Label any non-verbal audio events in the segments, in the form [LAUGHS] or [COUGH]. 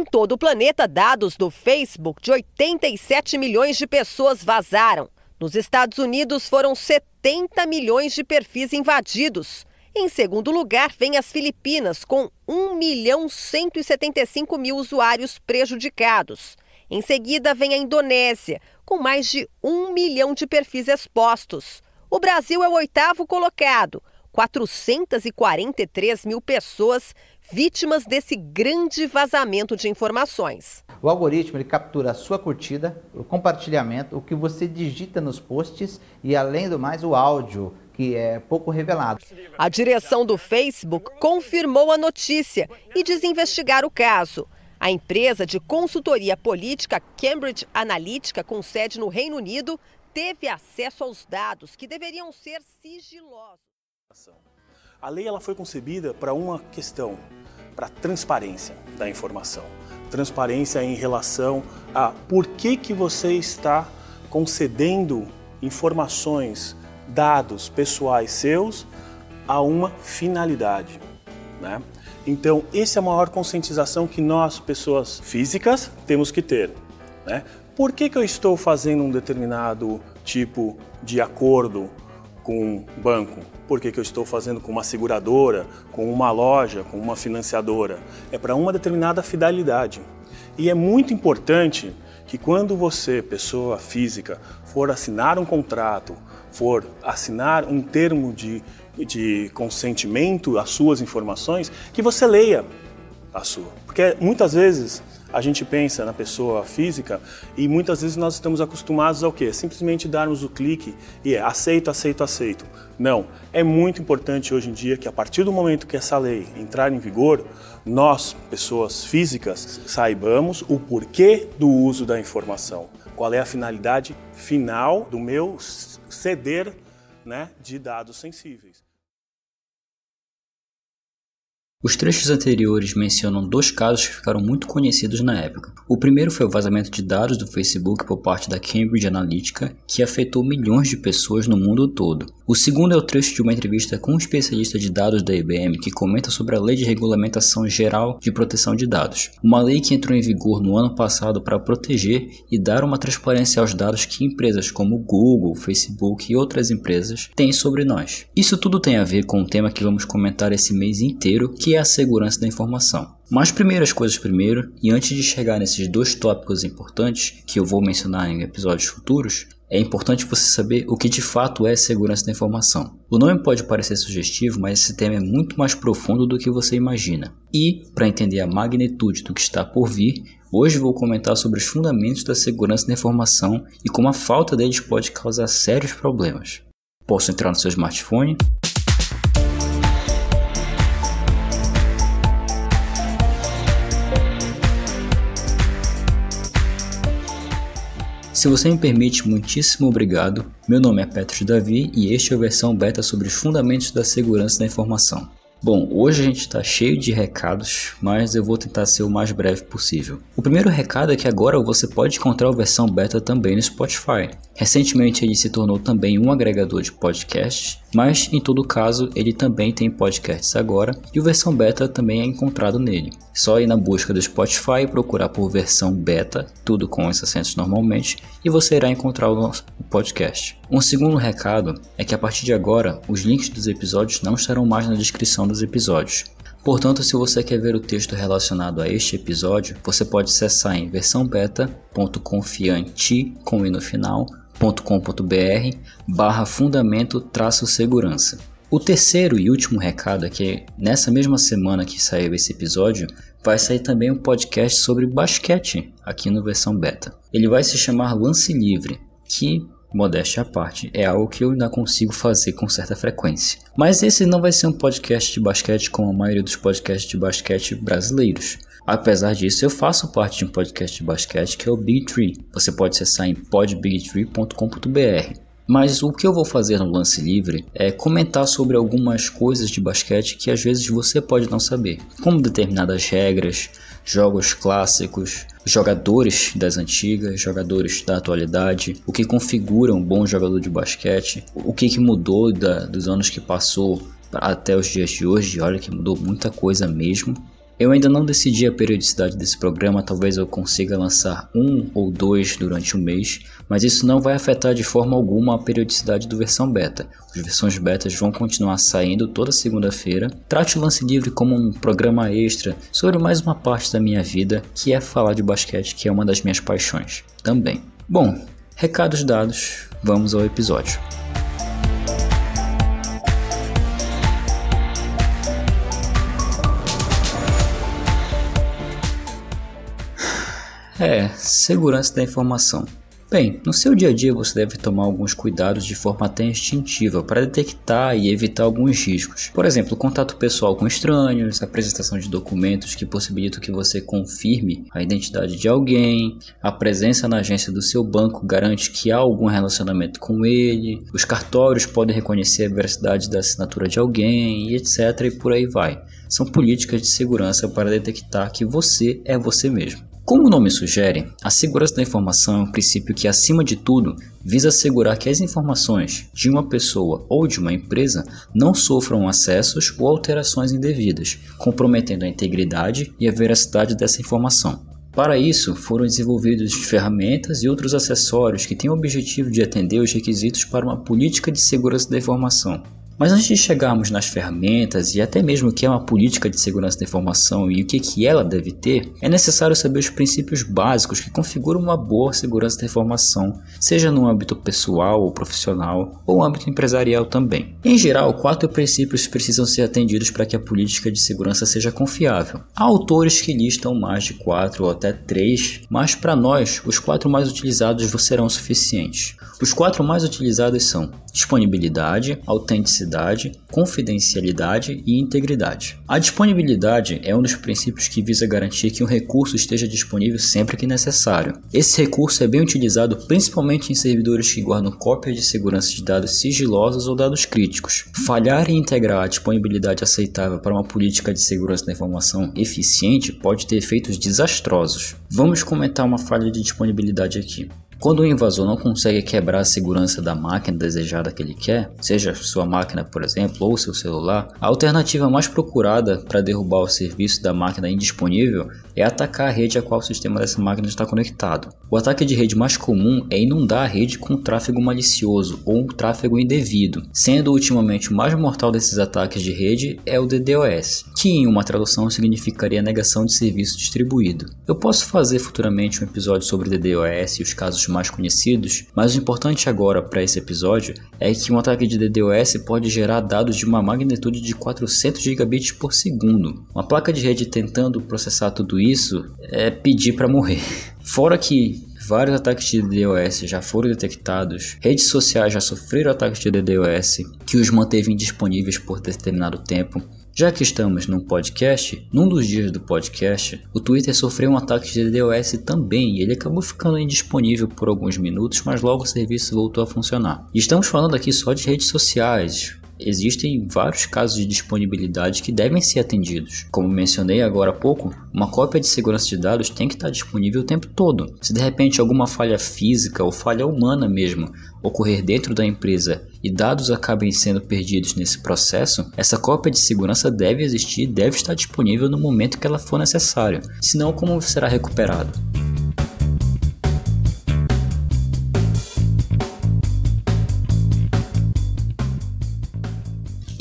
Em todo o planeta, dados do Facebook de 87 milhões de pessoas vazaram. Nos Estados Unidos, foram 70 milhões de perfis invadidos. Em segundo lugar, vem as Filipinas, com 1 milhão 175 mil usuários prejudicados. Em seguida, vem a Indonésia, com mais de 1 milhão de perfis expostos. O Brasil é o oitavo colocado, 443 mil pessoas vítimas desse grande vazamento de informações. O algoritmo ele captura a sua curtida, o compartilhamento, o que você digita nos posts e, além do mais, o áudio, que é pouco revelado. A direção do Facebook confirmou a notícia e diz investigar o caso. A empresa de consultoria política Cambridge Analytica, com sede no Reino Unido, teve acesso aos dados que deveriam ser sigilosos. A lei ela foi concebida para uma questão, para transparência da informação. Transparência em relação a por que, que você está concedendo informações, dados pessoais seus a uma finalidade. Né? Então, essa é a maior conscientização que nós, pessoas físicas, temos que ter. Né? Por que, que eu estou fazendo um determinado tipo de acordo com um banco? Por que, que eu estou fazendo com uma seguradora, com uma loja, com uma financiadora? É para uma determinada fidelidade. E é muito importante que quando você, pessoa física, for assinar um contrato, for assinar um termo de, de consentimento às suas informações, que você leia a sua. Porque muitas vezes a gente pensa na pessoa física e muitas vezes nós estamos acostumados ao quê? Simplesmente darmos o clique e é aceito, aceito, aceito. Não, é muito importante hoje em dia que a partir do momento que essa lei entrar em vigor, nós, pessoas físicas, saibamos o porquê do uso da informação. Qual é a finalidade final do meu ceder né, de dados sensíveis. Os trechos anteriores mencionam dois casos que ficaram muito conhecidos na época. O primeiro foi o vazamento de dados do Facebook por parte da Cambridge Analytica, que afetou milhões de pessoas no mundo todo. O segundo é o trecho de uma entrevista com um especialista de dados da IBM que comenta sobre a Lei de Regulamentação Geral de Proteção de Dados, uma lei que entrou em vigor no ano passado para proteger e dar uma transparência aos dados que empresas como Google, Facebook e outras empresas têm sobre nós. Isso tudo tem a ver com o tema que vamos comentar esse mês inteiro, que é a segurança da informação. Mas primeiro as coisas primeiro, e antes de chegar nesses dois tópicos importantes que eu vou mencionar em episódios futuros, é importante você saber o que de fato é segurança da informação. O nome pode parecer sugestivo, mas esse tema é muito mais profundo do que você imagina. E, para entender a magnitude do que está por vir, hoje vou comentar sobre os fundamentos da segurança da informação e como a falta deles pode causar sérios problemas. Posso entrar no seu smartphone? Se você me permite, muitíssimo obrigado. Meu nome é Petros Davi e este é a versão beta sobre os fundamentos da segurança da informação. Bom, hoje a gente está cheio de recados, mas eu vou tentar ser o mais breve possível. O primeiro recado é que agora você pode encontrar a versão beta também no Spotify. Recentemente ele se tornou também um agregador de podcasts, mas em todo caso ele também tem podcasts agora e a versão beta também é encontrado nele. Só ir na busca do Spotify e procurar por versão beta, tudo com esses acentos normalmente, e você irá encontrar o nosso podcast. Um segundo recado é que a partir de agora os links dos episódios não estarão mais na descrição dos episódios. Portanto, se você quer ver o texto relacionado a este episódio, você pode acessar em versãobeta.confiante com i no final .com.br barra fundamento traço segurança. O terceiro e último recado é que nessa mesma semana que saiu esse episódio, vai sair também um podcast sobre basquete aqui no versão beta. Ele vai se chamar Lance Livre, que modéstia à parte, é algo que eu ainda consigo fazer com certa frequência. Mas esse não vai ser um podcast de basquete como a maioria dos podcasts de basquete brasileiros. Apesar disso, eu faço parte de um podcast de basquete que é o Big Tree. Você pode acessar em podbigtree.com.br. Mas o que eu vou fazer no lance livre é comentar sobre algumas coisas de basquete que às vezes você pode não saber, como determinadas regras, jogos clássicos, jogadores das antigas, jogadores da atualidade, o que configura um bom jogador de basquete, o que, que mudou da, dos anos que passou até os dias de hoje, olha que mudou muita coisa mesmo. Eu ainda não decidi a periodicidade desse programa, talvez eu consiga lançar um ou dois durante um mês, mas isso não vai afetar de forma alguma a periodicidade do versão beta. As versões betas vão continuar saindo toda segunda-feira. Trate o Lance Livre como um programa extra sobre mais uma parte da minha vida, que é falar de basquete, que é uma das minhas paixões também. Bom, recados dados, vamos ao episódio. É, segurança da informação. Bem, no seu dia a dia você deve tomar alguns cuidados de forma até instintiva para detectar e evitar alguns riscos. Por exemplo, contato pessoal com estranhos, apresentação de documentos que possibilitam que você confirme a identidade de alguém, a presença na agência do seu banco garante que há algum relacionamento com ele, os cartórios podem reconhecer a veracidade da assinatura de alguém, etc. e por aí vai. São políticas de segurança para detectar que você é você mesmo. Como o nome sugere, a segurança da informação é um princípio que, acima de tudo, visa assegurar que as informações de uma pessoa ou de uma empresa não sofram acessos ou alterações indevidas, comprometendo a integridade e a veracidade dessa informação. Para isso, foram desenvolvidas ferramentas e outros acessórios que têm o objetivo de atender os requisitos para uma política de segurança da informação, mas antes de chegarmos nas ferramentas e até mesmo o que é uma política de segurança da informação e o que, que ela deve ter, é necessário saber os princípios básicos que configuram uma boa segurança da informação, seja no âmbito pessoal ou profissional, ou âmbito empresarial também. Em geral, quatro princípios precisam ser atendidos para que a política de segurança seja confiável. Há autores que listam mais de quatro ou até três, mas para nós, os quatro mais utilizados serão suficientes. Os quatro mais utilizados são disponibilidade, autenticidade, confidencialidade e integridade. A disponibilidade é um dos princípios que visa garantir que um recurso esteja disponível sempre que necessário. Esse recurso é bem utilizado principalmente em servidores que guardam cópias de segurança de dados sigilosos ou dados críticos. Falhar em integrar a disponibilidade aceitável para uma política de segurança da informação eficiente pode ter efeitos desastrosos. Vamos comentar uma falha de disponibilidade aqui. Quando o invasor não consegue quebrar a segurança da máquina desejada que ele quer, seja sua máquina, por exemplo, ou seu celular, a alternativa mais procurada para derrubar o serviço da máquina indisponível é atacar a rede a qual o sistema dessa máquina está conectado. O ataque de rede mais comum é inundar a rede com tráfego malicioso ou um tráfego indevido, sendo ultimamente o mais mortal desses ataques de rede é o DDoS, que em uma tradução significaria negação de serviço distribuído. Eu posso fazer futuramente um episódio sobre DDoS e os casos mais conhecidos, mas o importante agora para esse episódio é que um ataque de DDoS pode gerar dados de uma magnitude de 400 gigabits por segundo. Uma placa de rede tentando processar tudo isso é pedir para morrer. [LAUGHS] Fora que vários ataques de DDoS já foram detectados, redes sociais já sofreram ataques de DDoS que os manteve indisponíveis por determinado tempo, já que estamos num podcast, num dos dias do podcast, o Twitter sofreu um ataque de DDoS também e ele acabou ficando indisponível por alguns minutos, mas logo o serviço voltou a funcionar. E estamos falando aqui só de redes sociais, existem vários casos de disponibilidade que devem ser atendidos. Como mencionei agora há pouco, uma cópia de segurança de dados tem que estar disponível o tempo todo. Se de repente alguma falha física ou falha humana mesmo ocorrer dentro da empresa e dados acabem sendo perdidos nesse processo, essa cópia de segurança deve existir e deve estar disponível no momento que ela for necessário. Senão, como será recuperado?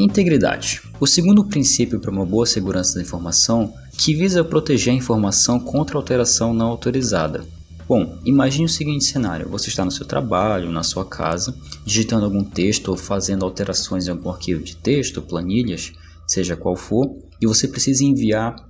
Integridade. O segundo princípio para uma boa segurança da informação que visa proteger a informação contra alteração não autorizada. Bom, imagine o seguinte cenário: você está no seu trabalho, na sua casa, digitando algum texto ou fazendo alterações em algum arquivo de texto, planilhas, seja qual for, e você precisa enviar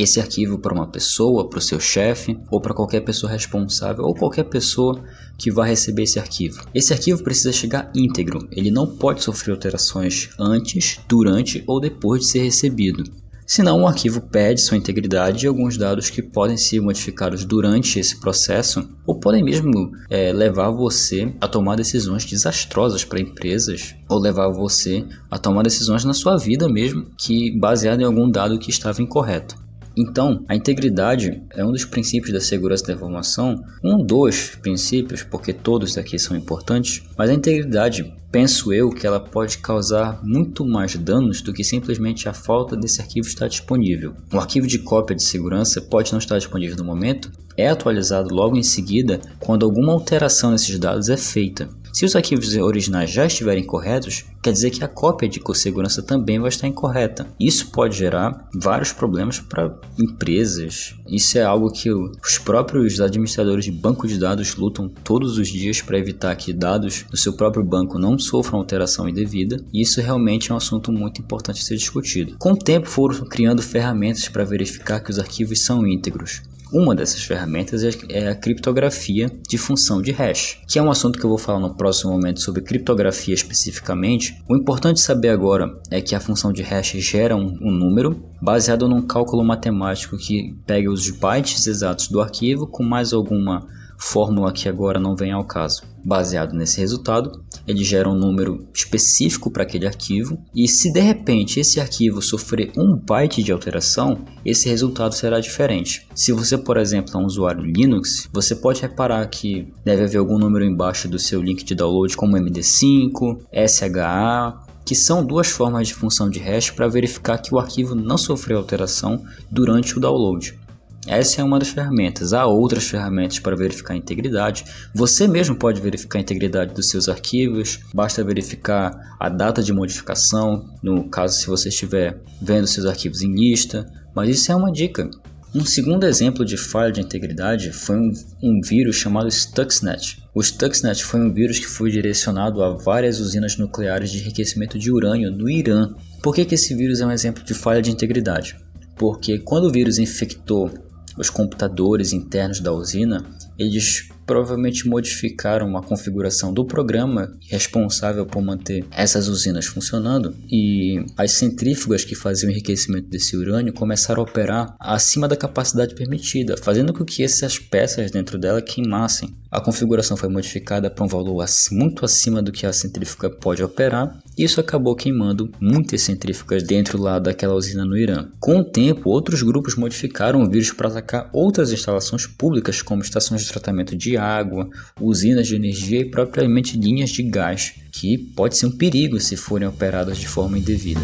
esse arquivo para uma pessoa, para o seu chefe ou para qualquer pessoa responsável ou qualquer pessoa que vai receber esse arquivo. Esse arquivo precisa chegar íntegro, ele não pode sofrer alterações antes, durante ou depois de ser recebido. Senão, o arquivo perde sua integridade e alguns dados que podem ser modificados durante esse processo ou podem mesmo é, levar você a tomar decisões desastrosas para empresas ou levar você a tomar decisões na sua vida mesmo que baseado em algum dado que estava incorreto. Então, a integridade é um dos princípios da segurança da informação, um dos princípios, porque todos aqui são importantes, mas a integridade, penso eu, que ela pode causar muito mais danos do que simplesmente a falta desse arquivo estar disponível. O arquivo de cópia de segurança pode não estar disponível no momento, é atualizado logo em seguida quando alguma alteração nesses dados é feita. Se os arquivos originais já estiverem corretos, quer dizer que a cópia de segurança também vai estar incorreta. Isso pode gerar vários problemas para empresas. Isso é algo que os próprios administradores de banco de dados lutam todos os dias para evitar que dados do seu próprio banco não sofram alteração indevida. E isso realmente é um assunto muito importante a ser discutido. Com o tempo foram criando ferramentas para verificar que os arquivos são íntegros. Uma dessas ferramentas é, é a criptografia de função de hash, que é um assunto que eu vou falar no próximo momento sobre criptografia especificamente. O importante saber agora é que a função de hash gera um, um número baseado num cálculo matemático que pega os bytes exatos do arquivo com mais alguma fórmula que agora não vem ao caso. Baseado nesse resultado, ele gera um número específico para aquele arquivo e se de repente esse arquivo sofrer um byte de alteração, esse resultado será diferente. Se você, por exemplo, é um usuário Linux, você pode reparar que deve haver algum número embaixo do seu link de download como MD5, SHA, que são duas formas de função de hash para verificar que o arquivo não sofreu alteração durante o download. Essa é uma das ferramentas. Há outras ferramentas para verificar a integridade. Você mesmo pode verificar a integridade dos seus arquivos. Basta verificar a data de modificação, no caso se você estiver vendo seus arquivos em lista. Mas isso é uma dica. Um segundo exemplo de falha de integridade foi um, um, vírus chamado Stuxnet. O Stuxnet foi um vírus que foi direcionado a várias usinas nucleares de enriquecimento de urânio no Irã. Por que, que esse vírus é um exemplo de falha de integridade? Porque quando o vírus infectou os computadores internos da usina, eles provavelmente modificaram a configuração do programa responsável por manter essas usinas funcionando e as centrífugas que faziam o enriquecimento desse urânio começaram a operar acima da capacidade permitida, fazendo com que essas peças dentro dela queimassem. A configuração foi modificada para um valor muito acima do que a centrífuga pode operar. E isso acabou queimando muitas centrífugas dentro lá daquela usina no Irã. Com o tempo, outros grupos modificaram o vírus para atacar outras instalações públicas, como estações de tratamento de água, usinas de energia e propriamente linhas de gás, que pode ser um perigo se forem operadas de forma indevida.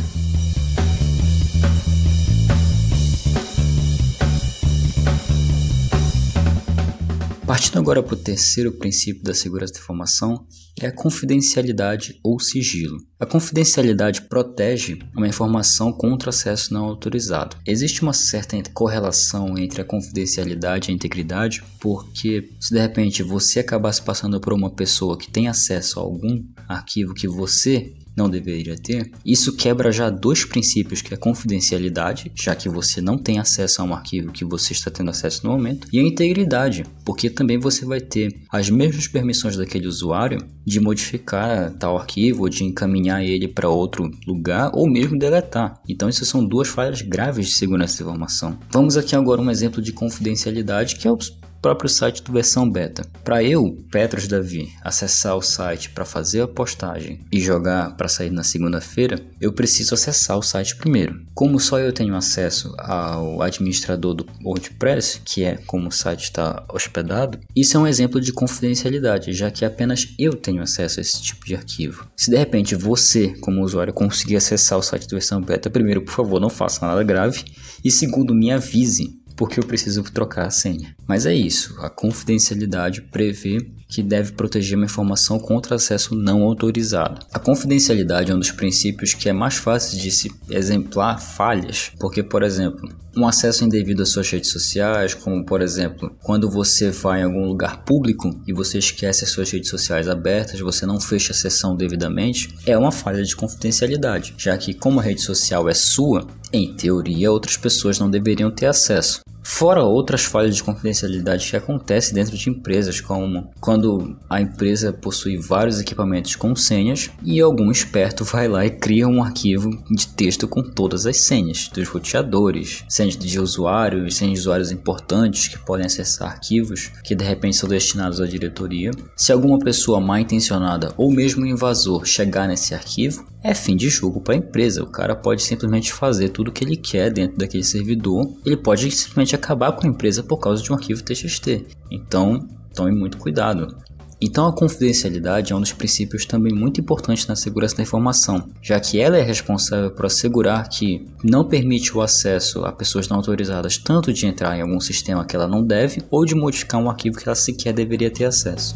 Partindo agora para o terceiro princípio da segurança da informação, é a confidencialidade ou sigilo. A confidencialidade protege uma informação contra acesso não autorizado. Existe uma certa correlação entre a confidencialidade e a integridade, porque se de repente você acabasse passando por uma pessoa que tem acesso a algum arquivo que você não deveria ter, isso quebra já dois princípios, que é a confidencialidade, já que você não tem acesso a um arquivo que você está tendo acesso no momento, e a integridade, porque também você vai ter as mesmas permissões daquele usuário de modificar tal arquivo, ou de encaminhar ele para outro lugar, ou mesmo deletar. Então, isso são duas falhas graves de segurança da informação. Vamos aqui agora um exemplo de confidencialidade que é o próprio site do versão beta. Para eu, Petros Davi, acessar o site para fazer a postagem e jogar para sair na segunda-feira, eu preciso acessar o site primeiro. Como só eu tenho acesso ao administrador do WordPress, que é como o site está hospedado, isso é um exemplo de confidencialidade, já que apenas eu tenho acesso a esse tipo de arquivo. Se de repente você, como usuário, conseguir acessar o site do versão beta, primeiro, por favor, não faça nada grave, e segundo, me avise porque eu preciso trocar a senha. Mas é isso, a confidencialidade prevê que deve proteger uma informação contra acesso não autorizado. A confidencialidade é um dos princípios que é mais fácil de se exemplar falhas, porque, por exemplo, um acesso indevido às suas redes sociais, como por exemplo, quando você vai em algum lugar público e você esquece as suas redes sociais abertas, você não fecha a sessão devidamente, é uma falha de confidencialidade, já que como a rede social é sua, em teoria outras pessoas não deveriam ter acesso. Fora outras falhas de confidencialidade que acontecem dentro de empresas, como quando a empresa possui vários equipamentos com senhas e algum esperto vai lá e cria um arquivo de texto com todas as senhas dos roteadores, senhas de usuários, senhas de usuários importantes que podem acessar arquivos que de repente são destinados à diretoria. Se alguma pessoa mal intencionada ou mesmo invasor chegar nesse arquivo, é fim de jogo para a empresa. O cara pode simplesmente fazer tudo o que ele quer dentro daquele servidor. Ele pode simplesmente acabar com a empresa por causa de um arquivo TXT. Então, tome muito cuidado. Então a confidencialidade é um dos princípios também muito importantes na segurança da informação, já que ela é responsável por assegurar que não permite o acesso a pessoas não autorizadas tanto de entrar em algum sistema que ela não deve ou de modificar um arquivo que ela sequer deveria ter acesso.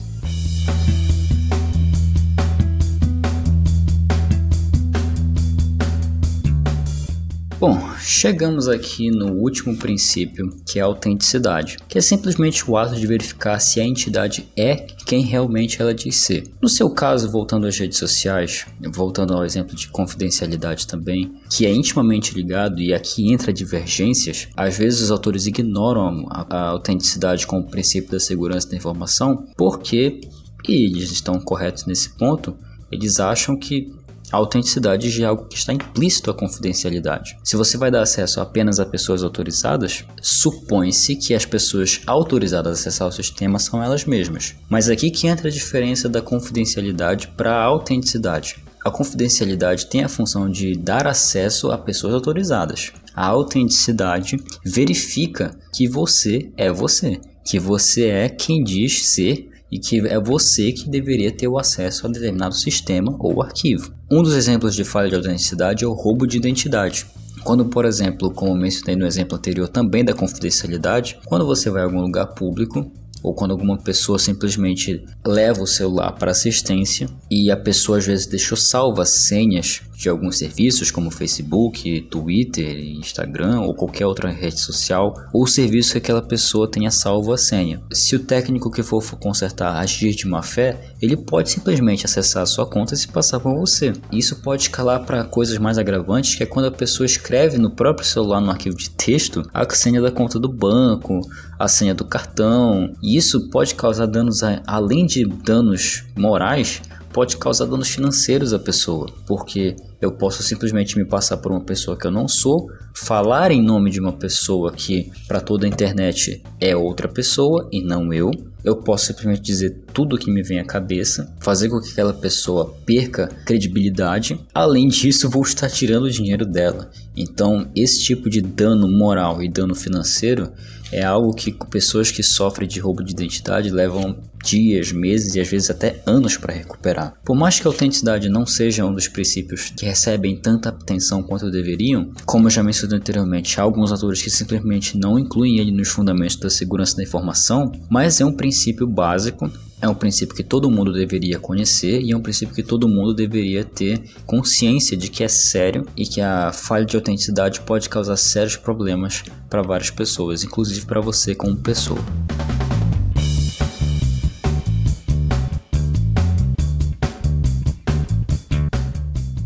Bom, chegamos aqui no último princípio, que é a autenticidade, que é simplesmente o ato de verificar se a entidade é quem realmente ela diz ser. No seu caso, voltando às redes sociais, voltando ao exemplo de confidencialidade também, que é intimamente ligado e aqui entra divergências, às vezes os autores ignoram a, a autenticidade como princípio da segurança da informação, porque, e eles estão corretos nesse ponto, eles acham que a autenticidade de algo que está implícito à confidencialidade. Se você vai dar acesso apenas a pessoas autorizadas, supõe-se que as pessoas autorizadas a acessar o sistema são elas mesmas. Mas aqui que entra a diferença da confidencialidade para a autenticidade. A confidencialidade tem a função de dar acesso a pessoas autorizadas. A autenticidade verifica que você é você, que você é quem diz ser e que é você que deveria ter o acesso a determinado sistema ou arquivo. Um dos exemplos de falha de autenticidade é o roubo de identidade. Quando, por exemplo, como mencionei no exemplo anterior também da confidencialidade, quando você vai a algum lugar público ou quando alguma pessoa simplesmente leva o celular para assistência e a pessoa às vezes deixou salvas senhas de alguns serviços como Facebook, Twitter, Instagram ou qualquer outra rede social, ou serviço que aquela pessoa tenha salvo a senha. Se o técnico que for consertar agir de má fé, ele pode simplesmente acessar a sua conta e se passar por você. Isso pode escalar para coisas mais agravantes, que é quando a pessoa escreve no próprio celular no arquivo de texto a senha da conta do banco, a senha do cartão. E isso pode causar danos além de danos morais, pode causar danos financeiros à pessoa, porque eu posso simplesmente me passar por uma pessoa que eu não sou, falar em nome de uma pessoa que para toda a internet é outra pessoa e não eu. Eu posso simplesmente dizer tudo o que me vem à cabeça, fazer com que aquela pessoa perca credibilidade. Além disso, vou estar tirando o dinheiro dela. Então, esse tipo de dano moral e dano financeiro é algo que pessoas que sofrem de roubo de identidade levam dias, meses e às vezes até anos para recuperar. Por mais que a autenticidade não seja um dos princípios que recebem tanta atenção quanto deveriam, como eu já mencionei anteriormente, há alguns autores que simplesmente não incluem ele nos fundamentos da segurança da informação, mas é um princípio básico é um princípio que todo mundo deveria conhecer e é um princípio que todo mundo deveria ter consciência de que é sério e que a falha de autenticidade pode causar sérios problemas para várias pessoas, inclusive para você como pessoa.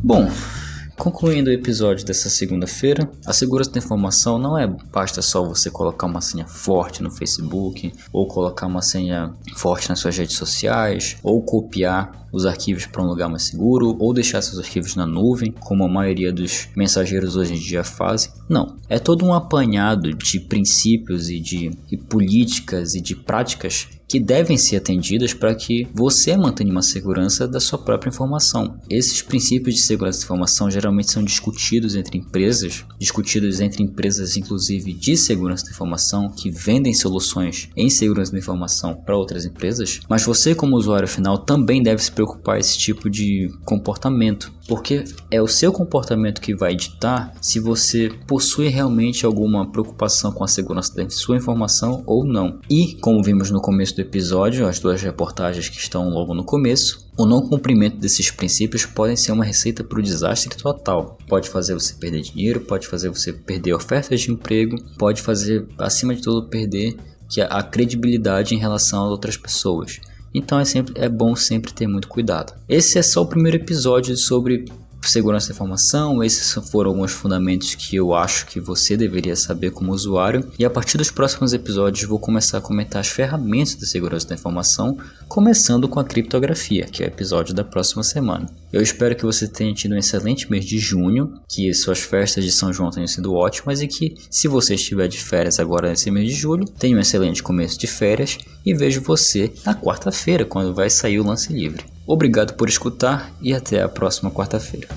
Bom, Concluindo o episódio dessa segunda-feira, a segurança da informação não é basta só você colocar uma senha forte no Facebook, ou colocar uma senha forte nas suas redes sociais, ou copiar os arquivos para um lugar mais seguro, ou deixar seus arquivos na nuvem, como a maioria dos mensageiros hoje em dia fazem. Não, é todo um apanhado de princípios e de e políticas e de práticas que devem ser atendidas para que você mantenha uma segurança da sua própria informação. Esses princípios de segurança da informação geralmente são discutidos entre empresas, discutidos entre empresas inclusive de segurança da informação que vendem soluções em segurança da informação para outras empresas, mas você como usuário final também deve se preocupar esse tipo de comportamento porque é o seu comportamento que vai ditar se você possui realmente alguma preocupação com a segurança da sua informação ou não. E, como vimos no começo do episódio, as duas reportagens que estão logo no começo, o não cumprimento desses princípios podem ser uma receita para o desastre total. Pode fazer você perder dinheiro, pode fazer você perder ofertas de emprego, pode fazer, acima de tudo, perder a credibilidade em relação a outras pessoas. Então é, sempre, é bom sempre ter muito cuidado. Esse é só o primeiro episódio sobre segurança da informação. Esses foram alguns fundamentos que eu acho que você deveria saber como usuário. E a partir dos próximos episódios vou começar a comentar as ferramentas de segurança da informação, começando com a criptografia, que é o episódio da próxima semana. Eu espero que você tenha tido um excelente mês de junho, que suas festas de São João tenham sido ótimas e que, se você estiver de férias agora nesse mês de julho, tenha um excelente começo de férias e vejo você na quarta-feira, quando vai sair o lance livre. Obrigado por escutar e até a próxima quarta-feira.